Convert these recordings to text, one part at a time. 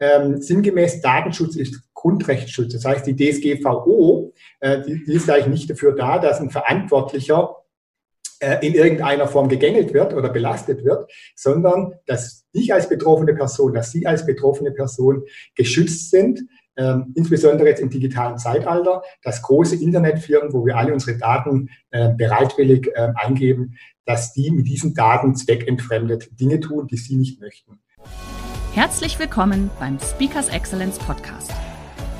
Ähm, sinngemäß Datenschutz ist Grundrechtsschutz. Das heißt, die DSGVO, äh, die, die, ist eigentlich nicht dafür da, dass ein Verantwortlicher äh, in irgendeiner Form gegängelt wird oder belastet wird, sondern dass ich als betroffene Person, dass Sie als betroffene Person geschützt sind, ähm, insbesondere jetzt im digitalen Zeitalter, dass große Internetfirmen, wo wir alle unsere Daten äh, bereitwillig äh, eingeben, dass die mit diesen Daten zweckentfremdet Dinge tun, die sie nicht möchten. Herzlich willkommen beim Speakers Excellence Podcast.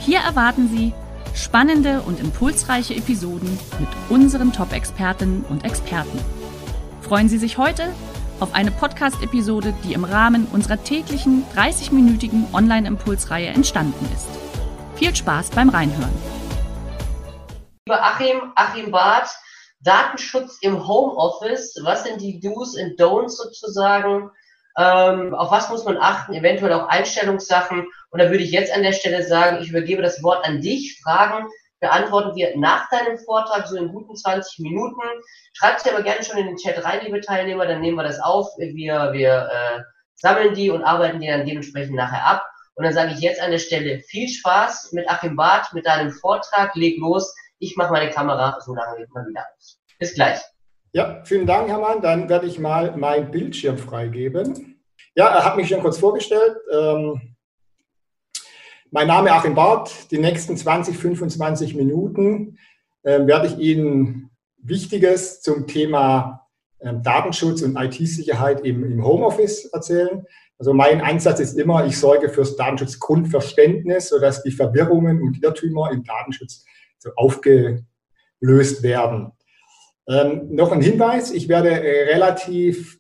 Hier erwarten Sie spannende und impulsreiche Episoden mit unseren Top-Expertinnen und Experten. Freuen Sie sich heute auf eine Podcast-Episode, die im Rahmen unserer täglichen 30-minütigen Online-Impulsreihe entstanden ist. Viel Spaß beim Reinhören. Lieber Achim, Achim Barth, Datenschutz im Homeoffice, was sind die Do's und Don'ts sozusagen? Ähm, auf was muss man achten? Eventuell auch Einstellungssachen. Und da würde ich jetzt an der Stelle sagen, ich übergebe das Wort an dich. Fragen beantworten wir nach deinem Vortrag, so in guten 20 Minuten. Schreibt sie aber gerne schon in den Chat rein, liebe Teilnehmer, dann nehmen wir das auf. Wir, wir äh, sammeln die und arbeiten die dann dementsprechend nachher ab. Und dann sage ich jetzt an der Stelle viel Spaß mit Achim Barth, mit deinem Vortrag. Leg los. Ich mache meine Kamera so lange mal wieder aus. Bis gleich. Ja, vielen Dank, Hermann. Dann werde ich mal mein Bildschirm freigeben. Ja, er hat mich schon kurz vorgestellt. Ähm, mein Name ist Achim Barth. Die nächsten 20, 25 Minuten äh, werde ich Ihnen Wichtiges zum Thema äh, Datenschutz und IT-Sicherheit im, im Homeoffice erzählen. Also mein Ansatz ist immer, ich sorge fürs Datenschutzgrundverständnis, sodass die Verwirrungen und Irrtümer im Datenschutz so aufgelöst werden. Ähm, noch ein Hinweis, ich werde äh, relativ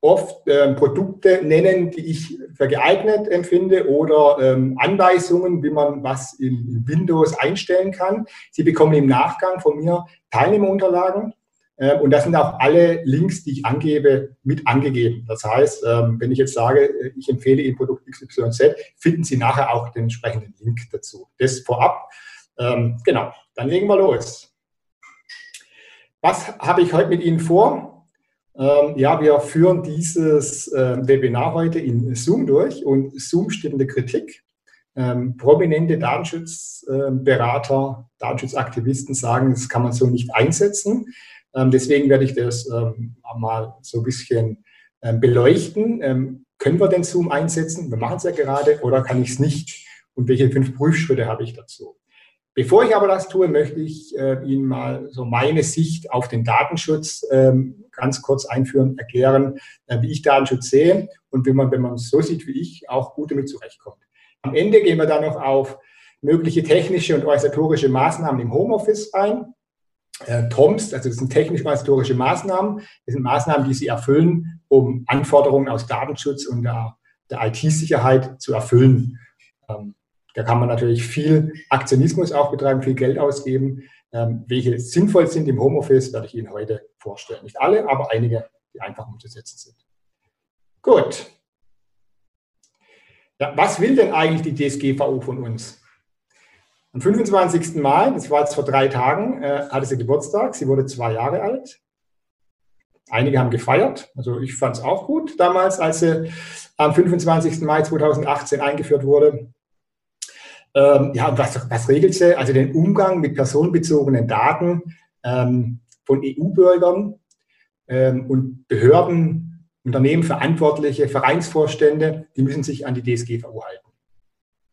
oft äh, Produkte nennen, die ich für geeignet empfinde oder ähm, Anweisungen, wie man was in, in, Windows einstellen kann. Sie bekommen im Nachgang von mir Teilnehmerunterlagen äh, und das sind auch alle Links, die ich angebe, mit angegeben. Das heißt, ähm, wenn ich jetzt sage, äh, ich empfehle Ihnen Produkt XYZ, finden Sie nachher auch den entsprechenden Link dazu. Das vorab. Ähm, genau, dann legen wir los. Was habe ich heute mit Ihnen vor? Ähm, ja, wir führen dieses äh, Webinar heute in Zoom durch und Zoom steht in der Kritik. Ähm, prominente Datenschutzberater, äh, Datenschutzaktivisten sagen, das kann man so nicht einsetzen. Ähm, deswegen werde ich das ähm, mal so ein bisschen ähm, beleuchten. Ähm, können wir den Zoom einsetzen? Wir machen es ja gerade oder kann ich es nicht? Und welche fünf Prüfschritte habe ich dazu? Bevor ich aber das tue, möchte ich äh, Ihnen mal so meine Sicht auf den Datenschutz ähm, ganz kurz einführen, erklären, äh, wie ich Datenschutz sehe und wie man, wenn man es so sieht wie ich, auch gut damit zurechtkommt. Am Ende gehen wir dann noch auf mögliche technische und organisatorische Maßnahmen im Homeoffice ein. Äh, TOMS, also das sind technisch-organisatorische Maßnahmen, das sind Maßnahmen, die Sie erfüllen, um Anforderungen aus Datenschutz und der, der IT-Sicherheit zu erfüllen. Ähm, da kann man natürlich viel Aktionismus auch betreiben, viel Geld ausgeben. Ähm, welche sinnvoll sind im Homeoffice, werde ich Ihnen heute vorstellen. Nicht alle, aber einige, die einfach umzusetzen sind. Gut. Ja, was will denn eigentlich die DSGVO von uns? Am 25. Mai, das war jetzt vor drei Tagen, äh, hatte sie Geburtstag. Sie wurde zwei Jahre alt. Einige haben gefeiert. Also ich fand es auch gut damals, als sie am 25. Mai 2018 eingeführt wurde. Ähm, ja, was, was regelt sie? Also den Umgang mit personenbezogenen Daten ähm, von EU-Bürgern ähm, und Behörden, Unternehmen, Verantwortliche, Vereinsvorstände, die müssen sich an die DSGVO halten.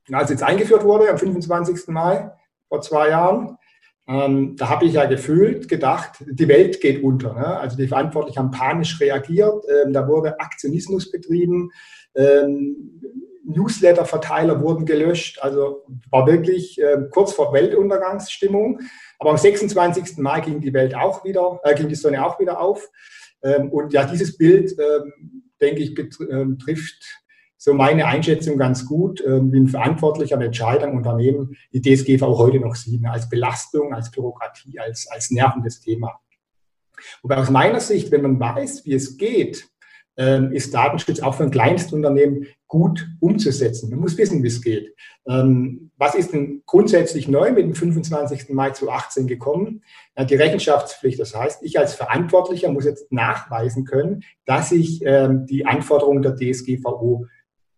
Und als jetzt eingeführt wurde am 25. Mai vor zwei Jahren, ähm, da habe ich ja gefühlt gedacht, die Welt geht unter. Ne? Also die Verantwortlichen haben panisch reagiert, ähm, da wurde Aktionismus betrieben. Ähm, Newsletter-Verteiler wurden gelöscht. Also war wirklich äh, kurz vor Weltuntergangsstimmung. Aber am 26. Mai ging die Welt auch wieder, äh, ging die Sonne auch wieder auf. Ähm, und ja, dieses Bild, ähm, denke ich, betrifft so meine Einschätzung ganz gut, äh, wie ein verantwortlicher Entscheider im Unternehmen die DSGVO heute noch sieht, ne, als Belastung, als Bürokratie, als, als nervendes Thema. Wobei aus meiner Sicht, wenn man weiß, wie es geht, ähm, ist Datenschutz auch für ein Kleinstunternehmen gut umzusetzen. Man muss wissen, wie es geht. Ähm, was ist denn grundsätzlich neu mit dem 25. Mai 2018 gekommen? Die Rechenschaftspflicht. Das heißt, ich als Verantwortlicher muss jetzt nachweisen können, dass ich ähm, die Anforderungen der DSGVO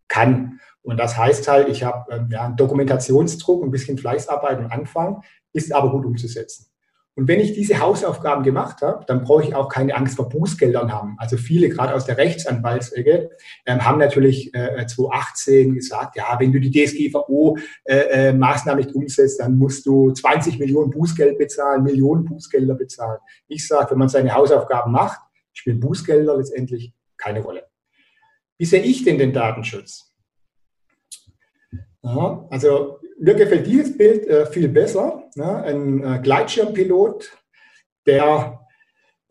kann. Und das heißt halt, ich habe ja, einen Dokumentationsdruck, ein bisschen Fleißarbeit am Anfang, ist aber gut umzusetzen. Und wenn ich diese Hausaufgaben gemacht habe, dann brauche ich auch keine Angst vor Bußgeldern haben. Also viele, gerade aus der Rechtsanwaltsecke, ähm, haben natürlich äh, 2018 gesagt, ja, wenn du die DSGVO-Maßnahmen äh, äh, nicht umsetzt, dann musst du 20 Millionen Bußgeld bezahlen, Millionen Bußgelder bezahlen. Ich sage, wenn man seine Hausaufgaben macht, spielen Bußgelder letztendlich keine Rolle. Wie sehe ich denn den Datenschutz? Ja, also mir gefällt dieses Bild äh, viel besser. Ne? Ein äh, Gleitschirmpilot, der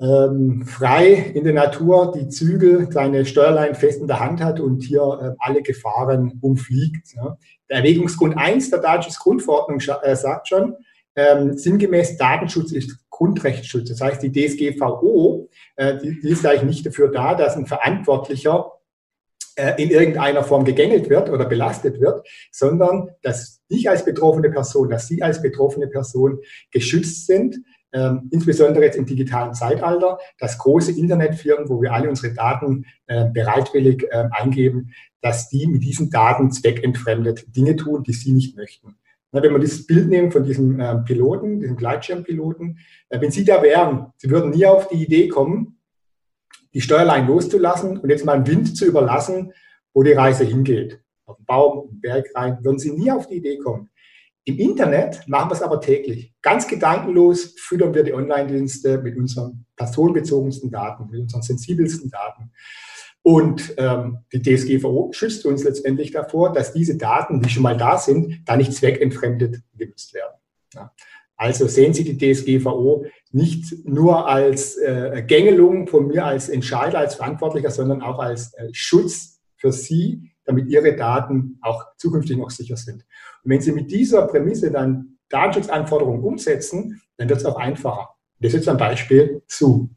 ähm, frei in der Natur die Zügel, seine Steuerlein fest in der Hand hat und hier äh, alle Gefahren umfliegt. Ne? Der Erwägungsgrund 1 der Datenschutzgrundverordnung äh, sagt schon, ähm, sinngemäß Datenschutz ist Grundrechtsschutz. Das heißt, die DSGVO, äh, die, die ist eigentlich nicht dafür da, dass ein Verantwortlicher in irgendeiner Form gegängelt wird oder belastet wird, sondern dass ich als betroffene Person, dass Sie als betroffene Person geschützt sind, ähm, insbesondere jetzt im digitalen Zeitalter, dass große Internetfirmen, wo wir alle unsere Daten äh, bereitwillig äh, eingeben, dass die mit diesen Daten zweckentfremdet Dinge tun, die sie nicht möchten. Na, wenn wir dieses Bild nehmen von diesem äh, Piloten, diesem Gleitschirmpiloten, äh, wenn Sie da wären, Sie würden nie auf die Idee kommen, die Steuerlein loszulassen und jetzt mal einen Wind zu überlassen, wo die Reise hingeht. Auf den Baum, den Berg rein, würden Sie nie auf die Idee kommen. Im Internet machen wir es aber täglich. Ganz gedankenlos füttern wir die Online-Dienste mit unseren personenbezogensten Daten, mit unseren sensibelsten Daten. Und ähm, die DSGVO schützt uns letztendlich davor, dass diese Daten, die schon mal da sind, da nicht zweckentfremdet genutzt werden. Ja. Also sehen Sie die DSGVO nicht nur als äh, Gängelung von mir als Entscheider, als Verantwortlicher, sondern auch als äh, Schutz für Sie, damit Ihre Daten auch zukünftig noch sicher sind. Und wenn Sie mit dieser Prämisse dann Datenschutzanforderungen umsetzen, dann wird es auch einfacher. Das ist jetzt ein Beispiel zu.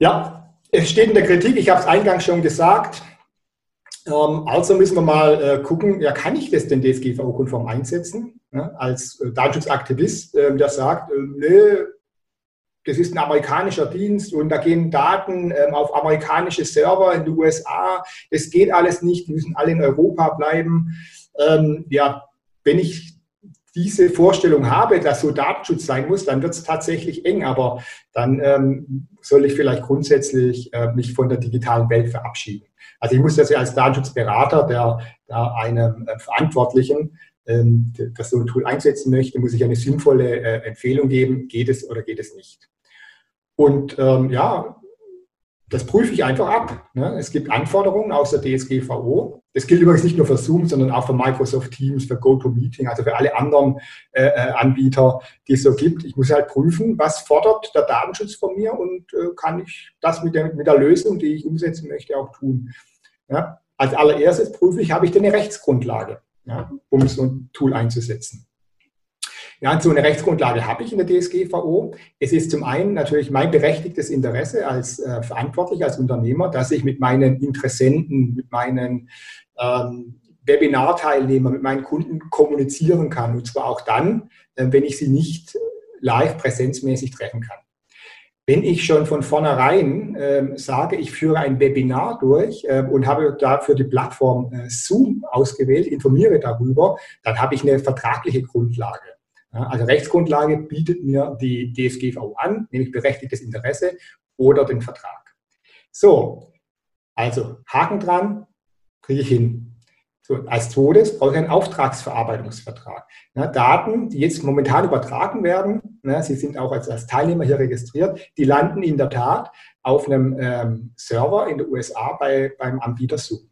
Ja, es steht in der Kritik, ich habe es eingangs schon gesagt, ähm, also müssen wir mal äh, gucken, ja, kann ich das denn DSGVO-konform einsetzen? Ja, als äh, Datenschutzaktivist, äh, der sagt, äh, nö, das ist ein amerikanischer Dienst und da gehen Daten ähm, auf amerikanische Server in den USA. Das geht alles nicht, die müssen alle in Europa bleiben. Ähm, ja, wenn ich diese Vorstellung habe, dass so Datenschutz sein muss, dann wird es tatsächlich eng. Aber dann ähm, soll ich vielleicht grundsätzlich äh, mich von der digitalen Welt verabschieden. Also ich muss das ja als Datenschutzberater, der da einem äh, Verantwortlichen ähm, das so ein Tool einsetzen möchte, muss ich eine sinnvolle äh, Empfehlung geben, geht es oder geht es nicht. Und ähm, ja, das prüfe ich einfach ab. Ne? Es gibt Anforderungen aus der DSGVO. Das gilt übrigens nicht nur für Zoom, sondern auch für Microsoft Teams, für GoToMeeting, also für alle anderen äh, äh, Anbieter, die es so gibt. Ich muss halt prüfen, was fordert der Datenschutz von mir und äh, kann ich das mit der, mit der Lösung, die ich umsetzen möchte, auch tun. Ja? Als allererstes prüfe ich, habe ich denn eine Rechtsgrundlage, ja, um so ein Tool einzusetzen. Ja, so eine Rechtsgrundlage habe ich in der DSGVO. Es ist zum einen natürlich mein berechtigtes Interesse als äh, Verantwortlicher, als Unternehmer, dass ich mit meinen Interessenten, mit meinen ähm, Webinar-Teilnehmern, mit meinen Kunden kommunizieren kann. Und zwar auch dann, äh, wenn ich sie nicht live präsenzmäßig treffen kann. Wenn ich schon von vornherein äh, sage, ich führe ein Webinar durch äh, und habe dafür die Plattform äh, Zoom ausgewählt, informiere darüber, dann habe ich eine vertragliche Grundlage. Also Rechtsgrundlage bietet mir die DSGVO an, nämlich berechtigtes Interesse oder den Vertrag. So, also Haken dran, kriege ich hin. So, als zweites brauche ich einen Auftragsverarbeitungsvertrag. Ja, Daten, die jetzt momentan übertragen werden, ja, Sie sind auch als, als, Teilnehmer hier registriert, die landen in der Tat auf einem ähm, Server in den USA bei, beim Anbieter Zoom.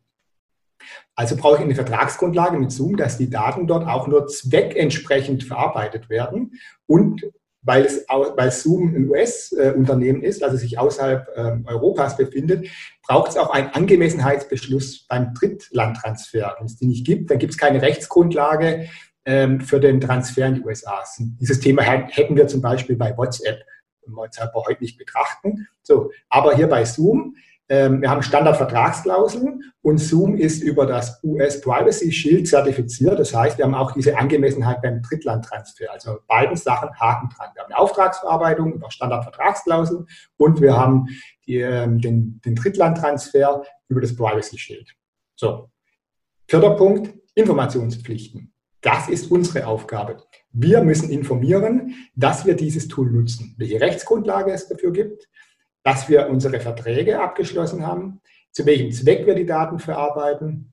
Also brauche ich eine Vertragsgrundlage mit Zoom, dass die Daten dort auch nur zweckentsprechend verarbeitet werden und weil, es, weil Zoom ein US-Unternehmen ist, also sich außerhalb ähm, Europas befindet, braucht es auch einen Angemessenheitsbeschluss beim Drittlandtransfer. Wenn es die nicht gibt, dann gibt es keine Rechtsgrundlage ähm, für den Transfer in die USA. Dieses Thema hätten wir zum Beispiel bei WhatsApp, aber heute nicht betrachten. So, aber hier bei Zoom wir haben Standardvertragsklauseln und Zoom ist über das US Privacy Shield zertifiziert. Das heißt, wir haben auch diese Angemessenheit beim Drittlandtransfer. Also beiden Sachen Haken dran. Wir haben eine Auftragsverarbeitung über Standardvertragsklauseln und wir haben die, ähm, den, den Drittlandtransfer über das Privacy Shield. So. Vierter Punkt, Informationspflichten. Das ist unsere Aufgabe. Wir müssen informieren, dass wir dieses Tool nutzen, welche Rechtsgrundlage es dafür gibt, dass wir unsere Verträge abgeschlossen haben, zu welchem Zweck wir die Daten verarbeiten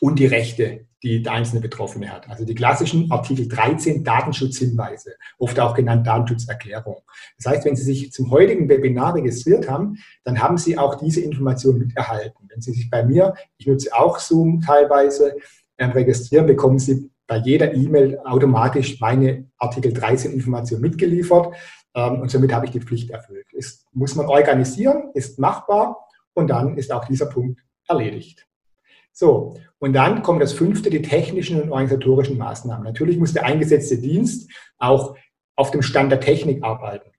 und die Rechte, die der einzelne Betroffene hat. Also die klassischen Artikel 13 Datenschutzhinweise, oft auch genannt Datenschutzerklärung. Das heißt, wenn Sie sich zum heutigen Webinar registriert haben, dann haben Sie auch diese Information miterhalten. Wenn Sie sich bei mir, ich nutze auch Zoom teilweise, ähm, registrieren, bekommen Sie bei jeder E-Mail automatisch meine Artikel 13 Information mitgeliefert. Ähm, und somit habe ich die Pflicht erfüllt. Ist, muss man organisieren, ist machbar und dann ist auch dieser Punkt erledigt. So, und dann kommt das fünfte, die technischen und organisatorischen Maßnahmen. Natürlich muss der eingesetzte Dienst auch auf dem Stand der Technik arbeiten.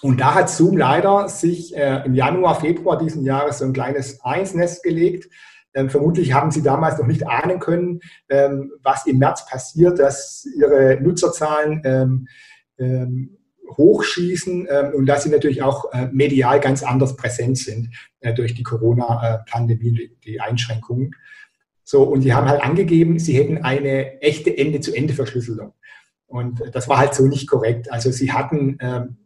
Und da hat Zoom leider sich äh, im Januar, Februar diesen Jahres so ein kleines Einsnest gelegt. Ähm, vermutlich haben Sie damals noch nicht ahnen können, ähm, was im März passiert, dass Ihre Nutzerzahlen ähm, ähm, hochschießen ähm, und dass sie natürlich auch äh, medial ganz anders präsent sind äh, durch die Corona-Pandemie, die, die Einschränkungen. So, und sie haben halt angegeben, sie hätten eine echte Ende-zu-Ende-Verschlüsselung. Und das war halt so nicht korrekt. Also sie hatten ähm,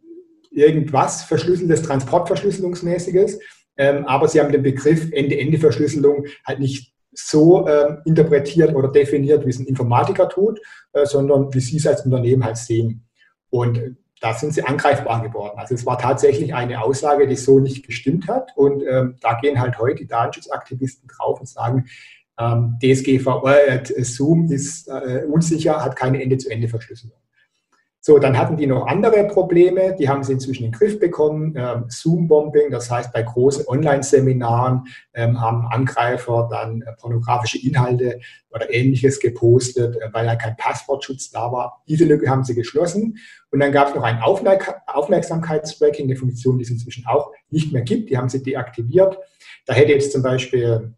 irgendwas verschlüsseltes, Transportverschlüsselungsmäßiges, ähm, aber sie haben den Begriff Ende-Ende-Verschlüsselung halt nicht so ähm, interpretiert oder definiert, wie es ein Informatiker tut, äh, sondern wie sie es als Unternehmen halt sehen. Und da sind sie angreifbar geworden. Also es war tatsächlich eine Aussage, die so nicht gestimmt hat. Und ähm, da gehen halt heute die Datenschutzaktivisten drauf und sagen, ähm, DSGVO, äh, Zoom ist äh, unsicher, hat keine Ende-zu-Ende-Verschlüsselung. So, dann hatten die noch andere Probleme, die haben sie inzwischen in den Griff bekommen. Ähm, Zoom-Bombing, das heißt, bei großen Online-Seminaren ähm, haben Angreifer dann äh, pornografische Inhalte oder ähnliches gepostet, äh, weil ja kein Passwortschutz da war. Diese Lücke haben sie geschlossen. Und dann gab es noch ein Aufmerk Aufmerksamkeitstracking, eine Funktion, die es inzwischen auch nicht mehr gibt. Die haben sie deaktiviert. Da hätte jetzt zum Beispiel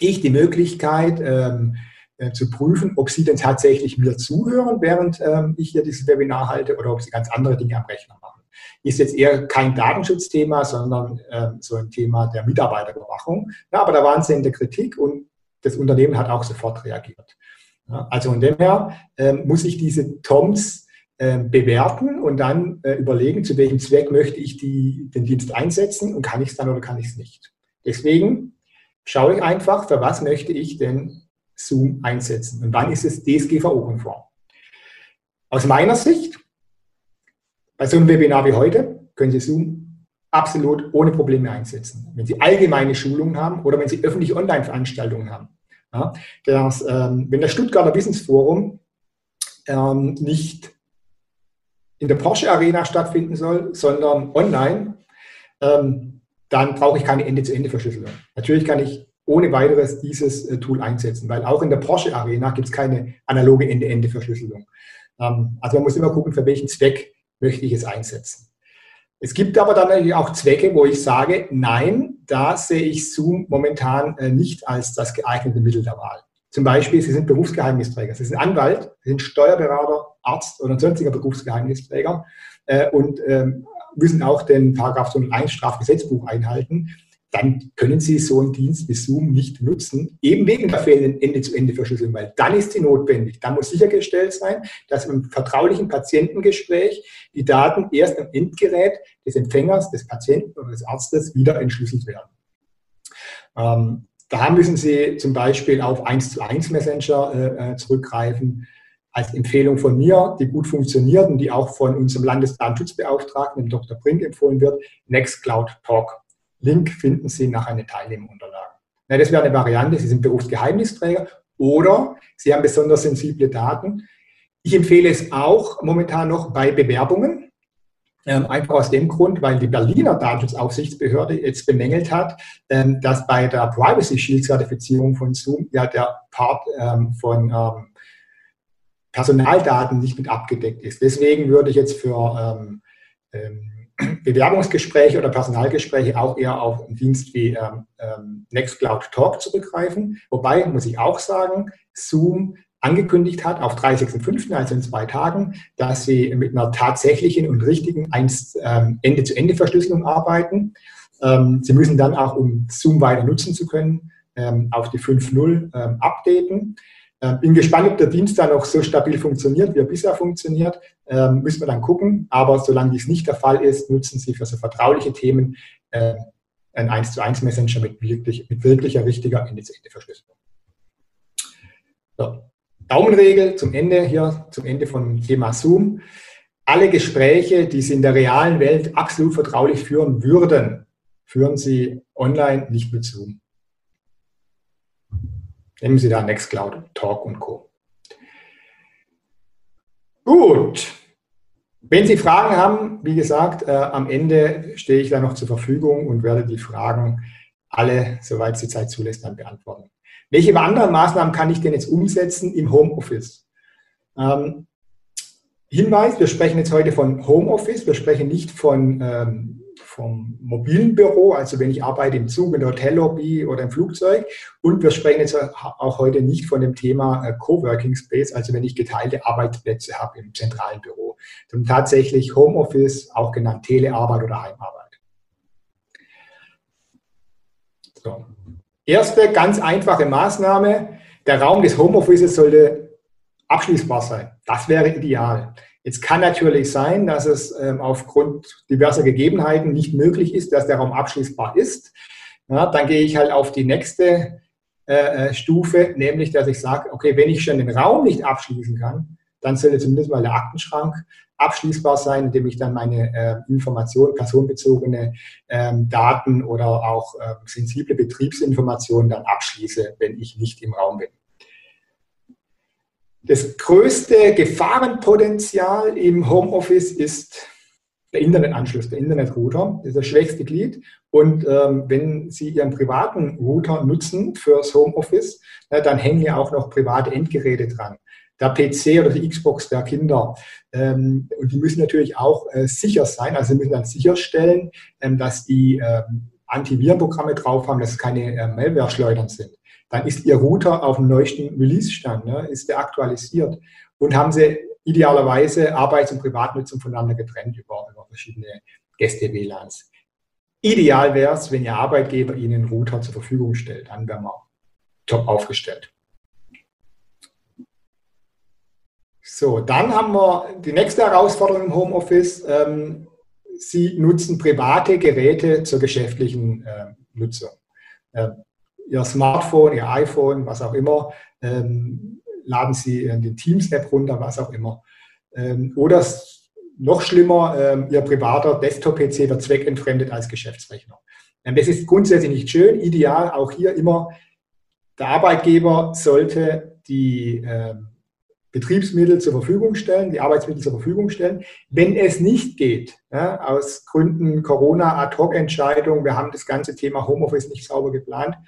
ich die Möglichkeit, ähm, äh, zu prüfen, ob Sie denn tatsächlich mir zuhören, während ähm, ich hier dieses Webinar halte oder ob Sie ganz andere Dinge am Rechner machen. Ist jetzt eher kein Datenschutzthema, sondern äh, so ein Thema der Mitarbeiterüberwachung. Ja, aber da waren Sie in der Kritik und das Unternehmen hat auch sofort reagiert. Ja, also von dem her äh, muss ich diese TOMs äh, bewerten und dann äh, überlegen, zu welchem Zweck möchte ich die, den Dienst einsetzen und kann ich es dann oder kann ich es nicht. Deswegen schaue ich einfach, für was möchte ich denn Zoom einsetzen. Und wann ist es DSGVO-konform? Aus meiner Sicht, bei so einem Webinar wie heute, können Sie Zoom absolut ohne Probleme einsetzen. Wenn Sie allgemeine Schulungen haben oder wenn Sie öffentliche Online-Veranstaltungen haben. Ja, das, ähm, wenn das Stuttgarter Wissensforum ähm, nicht in der Porsche Arena stattfinden soll, sondern online, ähm, dann brauche ich keine Ende-zu-Ende-Verschlüsselung. Natürlich kann ich ohne weiteres dieses äh, Tool einsetzen, weil auch in der Porsche Arena gibt es keine analoge Ende-Ende-Verschlüsselung. Ähm, also man muss immer gucken, für welchen Zweck möchte ich es einsetzen. Es gibt aber dann natürlich auch Zwecke, wo ich sage, nein, da sehe ich Zoom momentan äh, nicht als das geeignete Mittel der Wahl. Zum Beispiel, Sie sind Berufsgeheimnisträger, Sie sind Anwalt, Sie sind Steuerberater, Arzt oder sonstiger Berufsgeheimnisträger äh, und ähm, müssen auch den Paragraph 101 Strafgesetzbuch einhalten dann können Sie so einen Dienst wie Zoom nicht nutzen, eben wegen der fehlenden Ende-zu-Ende-Verschlüsselung, weil dann ist sie notwendig. Da muss sichergestellt sein, dass im vertraulichen Patientengespräch die Daten erst am Endgerät des Empfängers, des Patienten oder des Arztes wieder entschlüsselt werden. Ähm, da müssen Sie zum Beispiel auf 1 zu 1 Messenger äh, äh, zurückgreifen. Als Empfehlung von mir, die gut funktioniert und die auch von unserem Landesdatenschutzbeauftragten, dem Dr. Brink, empfohlen wird, Nextcloud Talk. Link finden Sie nach einer Teilnehmerunterlage. Ja, das wäre eine Variante. Sie sind Berufsgeheimnisträger oder Sie haben besonders sensible Daten. Ich empfehle es auch momentan noch bei Bewerbungen. Ähm, einfach aus dem Grund, weil die Berliner Datenschutzaufsichtsbehörde jetzt bemängelt hat, ähm, dass bei der Privacy Shield Zertifizierung von Zoom ja der Part ähm, von ähm, Personaldaten nicht mit abgedeckt ist. Deswegen würde ich jetzt für ähm, ähm, Bewerbungsgespräche oder Personalgespräche auch eher auf einen Dienst wie Nextcloud Talk zurückgreifen. Wobei, muss ich auch sagen, Zoom angekündigt hat auf 30.05., also in zwei Tagen, dass sie mit einer tatsächlichen und richtigen ähm, Ende-zu-Ende-Verschlüsselung arbeiten. Ähm, sie müssen dann auch, um Zoom weiter nutzen zu können, ähm, auf die 5.0 updaten. Bin gespannt, ob der Dienst dann auch so stabil funktioniert, wie er bisher funktioniert. Müssen wir dann gucken. Aber solange dies nicht der Fall ist, nutzen Sie für so vertrauliche Themen ein 1 zu 1 Messenger mit, wirklich, mit wirklicher richtiger Ende-zu-Ende-Verschlüsselung. So. Daumenregel zum Ende hier, zum Ende von Thema Zoom. Alle Gespräche, die Sie in der realen Welt absolut vertraulich führen würden, führen Sie online nicht mit Zoom. Nehmen Sie da Nextcloud, Talk und Co. Gut. Wenn Sie Fragen haben, wie gesagt, äh, am Ende stehe ich da noch zur Verfügung und werde die Fragen alle, soweit es die Zeit zulässt, dann beantworten. Welche anderen Maßnahmen kann ich denn jetzt umsetzen im Homeoffice? Ähm, Hinweis, wir sprechen jetzt heute von Homeoffice, wir sprechen nicht von, ähm, vom mobilen Büro, also wenn ich arbeite im Zug, in der Hotellobby oder im Flugzeug. Und wir sprechen jetzt auch heute nicht von dem Thema äh, Coworking Space, also wenn ich geteilte Arbeitsplätze habe im zentralen Büro, sondern tatsächlich Homeoffice, auch genannt Telearbeit oder Heimarbeit. So. Erste ganz einfache Maßnahme, der Raum des Homeoffices sollte abschließbar sein. Das wäre ideal. Jetzt kann natürlich sein, dass es ähm, aufgrund diverser Gegebenheiten nicht möglich ist, dass der Raum abschließbar ist. Ja, dann gehe ich halt auf die nächste äh, äh Stufe, nämlich dass ich sage, okay, wenn ich schon den Raum nicht abschließen kann, dann sollte zumindest mal der Aktenschrank abschließbar sein, indem ich dann meine äh, Informationen, personenbezogene ähm, Daten oder auch äh, sensible Betriebsinformationen dann abschließe, wenn ich nicht im Raum bin. Das größte Gefahrenpotenzial im Homeoffice ist der Internetanschluss, der Internetrouter, das ist das schwächste Glied. Und ähm, wenn Sie Ihren privaten Router nutzen fürs Homeoffice, na, dann hängen ja auch noch private Endgeräte dran der PC oder die Xbox der Kinder. Ähm, und die müssen natürlich auch äh, sicher sein. Also sie müssen dann sicherstellen, ähm, dass die ähm, Antivirenprogramme drauf haben, dass es keine äh, Malware-Schleudern sind. Dann ist Ihr Router auf dem neuesten Release-Stand, ne? ist der aktualisiert. Und haben Sie idealerweise Arbeits- und Privatnutzung voneinander getrennt über, über verschiedene Gäste-WLANs. Ideal wäre es, wenn Ihr Arbeitgeber Ihnen einen Router zur Verfügung stellt. Dann wären wir top aufgestellt. So, dann haben wir die nächste Herausforderung im Homeoffice. Ähm, Sie nutzen private Geräte zur geschäftlichen äh, Nutzung. Ähm, Ihr Smartphone, Ihr iPhone, was auch immer, ähm, laden Sie in den Teams-App runter, was auch immer. Ähm, oder noch schlimmer, ähm, Ihr privater Desktop-PC wird zweckentfremdet als Geschäftsrechner. Ähm, das ist grundsätzlich nicht schön. Ideal auch hier immer, der Arbeitgeber sollte die Betriebsmittel zur Verfügung stellen, die Arbeitsmittel zur Verfügung stellen. Wenn es nicht geht, ja, aus Gründen Corona, Ad-Hoc-Entscheidung, wir haben das ganze Thema Homeoffice nicht sauber geplant, ähm,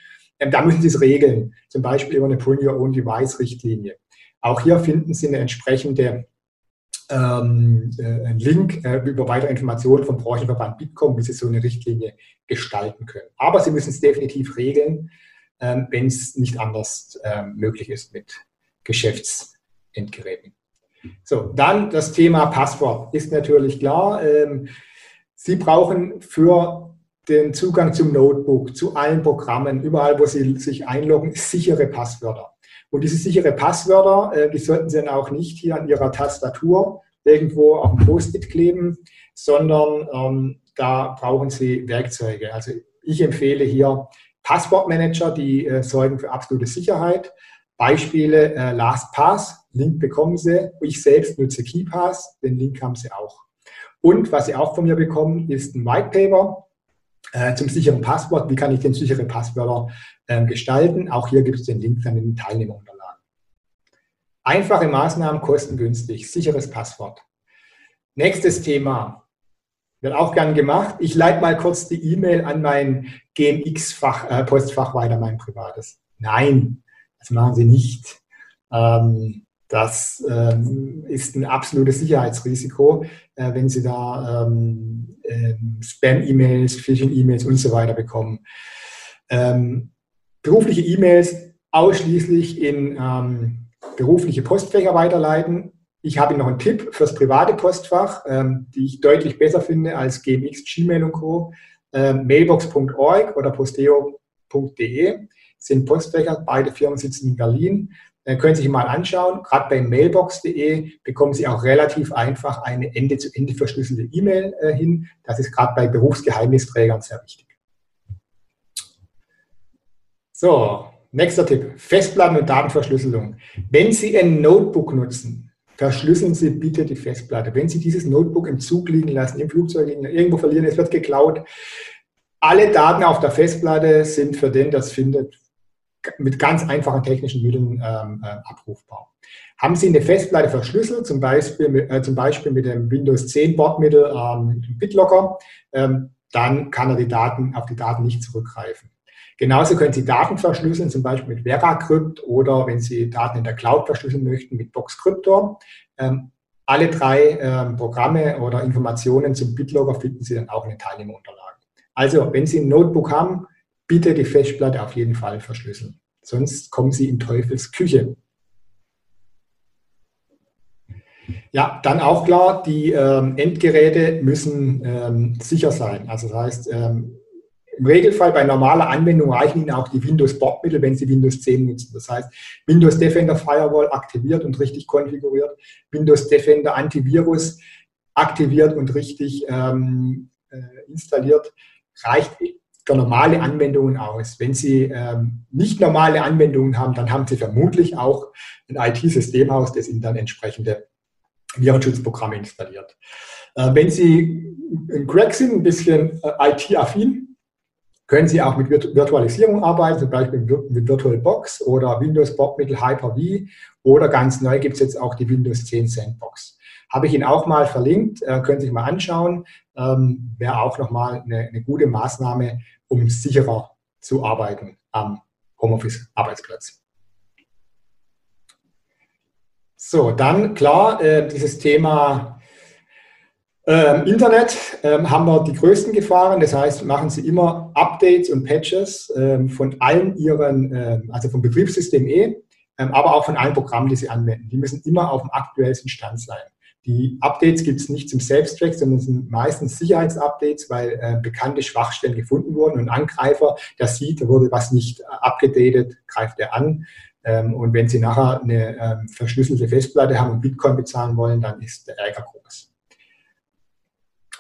da müssen Sie es regeln, zum Beispiel über eine Bring Your Own Device-Richtlinie. Auch hier finden Sie eine entsprechende ähm, äh, Link äh, über weitere Informationen vom Branchenverband Bitkom, wie Sie so eine Richtlinie gestalten können. Aber Sie müssen es definitiv regeln, ähm, wenn es nicht anders ähm, möglich ist mit Geschäfts- Endgeräten. So, dann das Thema Passwort ist natürlich klar. Ähm, Sie brauchen für den Zugang zum Notebook, zu allen Programmen, überall, wo Sie sich einloggen, sichere Passwörter. Und diese sichere Passwörter, äh, die sollten Sie dann auch nicht hier an Ihrer Tastatur irgendwo auf dem Post-it kleben, sondern ähm, da brauchen Sie Werkzeuge. Also ich empfehle hier Passwortmanager, die äh, sorgen für absolute Sicherheit. Beispiele äh, LastPass, Link bekommen Sie. Ich selbst nutze KeyPass, den Link haben Sie auch. Und was Sie auch von mir bekommen, ist ein White Paper äh, zum sicheren Passwort. Wie kann ich denn sichere Passwörter äh, gestalten? Auch hier gibt es den Link dann in den Teilnehmerunterlagen. Einfache Maßnahmen, kostengünstig, sicheres Passwort. Nächstes Thema, wird auch gern gemacht. Ich leite mal kurz die E-Mail an mein GMX-Postfach äh, weiter, mein privates. Nein, das machen Sie nicht. Ähm, das ähm, ist ein absolutes Sicherheitsrisiko, äh, wenn Sie da ähm, äh, Spam-E-Mails, Phishing-E-Mails und so weiter bekommen. Ähm, berufliche E-Mails ausschließlich in ähm, berufliche Postfächer weiterleiten. Ich habe noch einen Tipp fürs private Postfach, ähm, die ich deutlich besser finde als GMX, Gmail und Co. Ähm, mailbox.org oder posteo.de sind Postfächer. Beide Firmen sitzen in Berlin. Dann können Sie sich mal anschauen. Gerade bei mailbox.de bekommen Sie auch relativ einfach eine Ende-zu-Ende verschlüsselte E-Mail äh, hin. Das ist gerade bei Berufsgeheimnisträgern sehr wichtig. So, nächster Tipp. Festplatten und Datenverschlüsselung. Wenn Sie ein Notebook nutzen, verschlüsseln Sie bitte die Festplatte. Wenn Sie dieses Notebook im Zug liegen lassen, im Flugzeug liegen, irgendwo verlieren, es wird geklaut, alle Daten auf der Festplatte sind für den, das findet, mit ganz einfachen technischen Mitteln ähm, äh, abrufbar. Haben Sie eine Festplatte verschlüsselt, zum Beispiel, äh, zum Beispiel mit dem Windows 10 Bordmittel ähm, BitLocker, ähm, dann kann er die Daten, auf die Daten nicht zurückgreifen. Genauso können Sie Daten verschlüsseln, zum Beispiel mit VeraCrypt oder wenn Sie Daten in der Cloud verschlüsseln möchten, mit BoxCryptor. Ähm, alle drei ähm, Programme oder Informationen zum BitLogger finden Sie dann auch in den Teilnehmerunterlagen. Also, wenn Sie ein Notebook haben, bitte die Festplatte auf jeden Fall verschlüsseln. Sonst kommen Sie in Teufels Küche. Ja, dann auch klar, die ähm, Endgeräte müssen ähm, sicher sein. Also das heißt, ähm, im Regelfall bei normaler Anwendung reichen Ihnen auch die Windows-Bordmittel, wenn Sie Windows 10 nutzen. Das heißt, Windows Defender Firewall aktiviert und richtig konfiguriert, Windows Defender Antivirus aktiviert und richtig ähm, äh, installiert, reicht für normale Anwendungen aus. Wenn Sie ähm, nicht normale Anwendungen haben, dann haben Sie vermutlich auch ein IT-Systemhaus, das Ihnen dann entsprechende Virenschutzprogramme installiert. Äh, wenn Sie ein Crack sind, ein bisschen äh, IT-affin, können Sie auch mit Virtualisierung arbeiten, zum Beispiel mit VirtualBox oder Windows Bordmittel Hyper-V oder ganz neu gibt es jetzt auch die Windows 10 Sandbox. Habe ich Ihnen auch mal verlinkt, äh, können Sie sich mal anschauen. Ähm, Wäre auch nochmal eine, eine gute Maßnahme, um sicherer zu arbeiten am Homeoffice-Arbeitsplatz. So, dann klar, äh, dieses Thema ähm, Internet ähm, haben wir die größten Gefahren, das heißt, machen Sie immer Updates und Patches ähm, von allen Ihren, ähm, also vom Betriebssystem E, aber auch von allen Programmen, die Sie anwenden. Die müssen immer auf dem aktuellsten Stand sein. Die Updates gibt es nicht zum Selbstzweck, sondern sind meistens Sicherheitsupdates, weil äh, bekannte Schwachstellen gefunden wurden und Angreifer, der sieht, da wurde was nicht äh, abgedatet, greift er an. Ähm, und wenn Sie nachher eine ähm, verschlüsselte Festplatte haben und Bitcoin bezahlen wollen, dann ist der Ärger groß.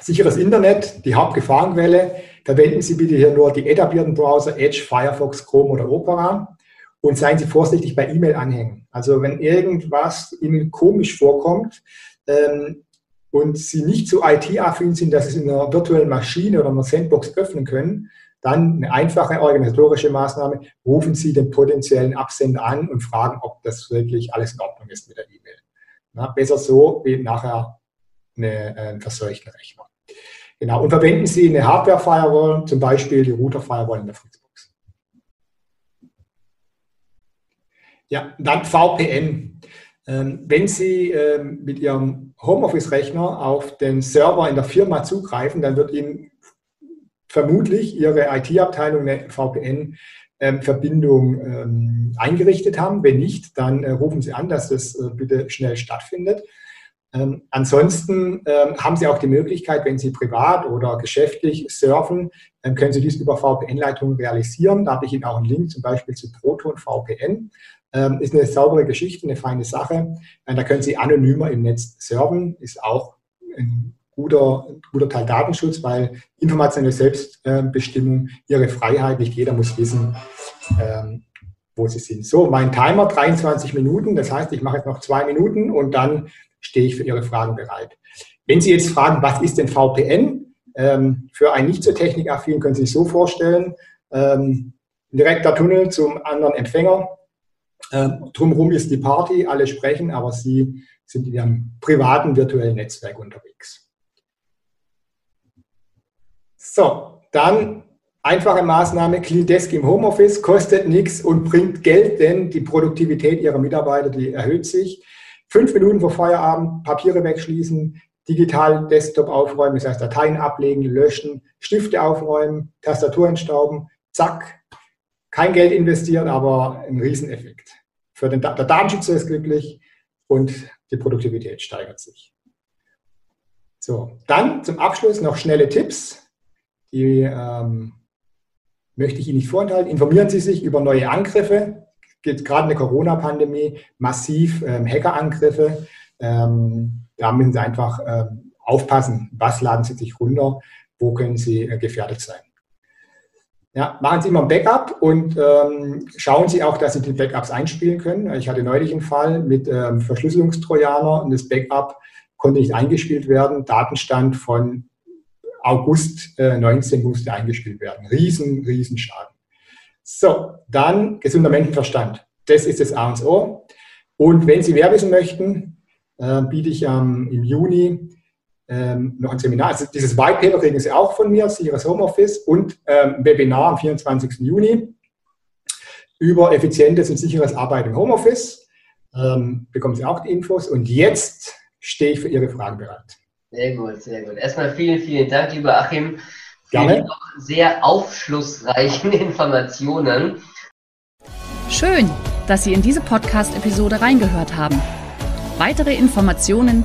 Sicheres Internet, die Hauptgefahrenquelle. Verwenden Sie bitte hier nur die etablierten Browser Edge, Firefox, Chrome oder Opera. Und seien Sie vorsichtig bei E-Mail-Anhängen. Also wenn irgendwas Ihnen komisch vorkommt ähm, und Sie nicht so IT-affin sind, dass Sie es in einer virtuellen Maschine oder einer Sandbox öffnen können, dann eine einfache organisatorische Maßnahme, rufen Sie den potenziellen Absender an und fragen, ob das wirklich alles in Ordnung ist mit der E-Mail. besser so wie nachher eine, äh, verseuchten Rechner. Genau, und verwenden Sie eine Hardware-Firewall, zum Beispiel die Router-Firewall in der Fritzbox. Ja, dann VPN. Ähm, wenn Sie ähm, mit Ihrem Homeoffice-Rechner auf den Server in der Firma zugreifen, dann wird Ihnen vermutlich Ihre IT-Abteilung eine VPN-Verbindung ähm, eingerichtet haben. Wenn nicht, dann äh, rufen Sie an, dass das äh, bitte schnell stattfindet. Ansonsten haben Sie auch die Möglichkeit, wenn Sie privat oder geschäftlich surfen, können Sie dies über VPN-Leitungen realisieren. Da habe ich Ihnen auch einen Link zum Beispiel zu Proton VPN. Ähm, ist eine saubere Geschichte, eine feine Sache. Da können Sie anonymer im Netz surfen, ist auch ein guter, guter Teil Datenschutz, weil informationelle Selbstbestimmung, Ihre Freiheit, nicht jeder muss wissen, ähm, wo Sie sind. So, mein Timer 23 Minuten, das heißt, ich mache jetzt noch zwei Minuten und dann stehe ich für Ihre Fragen bereit. Wenn Sie jetzt fragen, was ist denn VPN? Ähm, für einen nicht so technikaffin können Sie sich so vorstellen, ähm, ein direkter Tunnel zum anderen Empfänger. Äh, drumherum ist die Party, alle sprechen, aber sie sind in ihrem privaten virtuellen Netzwerk unterwegs. So, dann einfache Maßnahme, Clean Desk im Homeoffice, kostet nichts und bringt Geld, denn die Produktivität ihrer Mitarbeiter, die erhöht sich. Fünf Minuten vor Feierabend Papiere wegschließen, digital Desktop aufräumen, das heißt Dateien ablegen, löschen, Stifte aufräumen, Tastatur entstauben, zack, kein Geld investieren, aber ein Rieseneffekt. Für den, der Datenschützer ist glücklich und die Produktivität steigert sich. So, dann zum Abschluss noch schnelle Tipps. Die ähm, möchte ich Ihnen nicht vorenthalten. Informieren Sie sich über neue Angriffe. Geht gerade in der Corona-Pandemie massiv ähm, Hackerangriffe. Ähm, da müssen Sie einfach ähm, aufpassen, was laden Sie sich runter, wo können Sie äh, gefährdet sein. Ja, machen Sie immer ein Backup und ähm, schauen Sie auch, dass Sie die Backups einspielen können. Ich hatte neulich einen Fall mit ähm, Verschlüsselungstrojaner und das Backup konnte nicht eingespielt werden. Datenstand von August äh, 19 musste eingespielt werden. Riesen, riesen Schaden. So, dann gesunder Menschenverstand. Das ist das A und O. Und wenn Sie mehr wissen möchten, äh, biete ich ähm, im Juni ähm, noch ein Seminar. Also dieses White Paper kriegen Sie auch von mir, sicheres Homeoffice und ähm, ein Webinar am 24. Juni über effizientes und sicheres Arbeiten im Homeoffice. Ähm, bekommen Sie auch die Infos. Und jetzt stehe ich für Ihre Fragen bereit. Sehr gut, sehr gut. Erstmal vielen, vielen Dank, lieber Achim, für Gerne. die sehr aufschlussreichen Informationen. Schön, dass Sie in diese Podcast-Episode reingehört haben. Weitere Informationen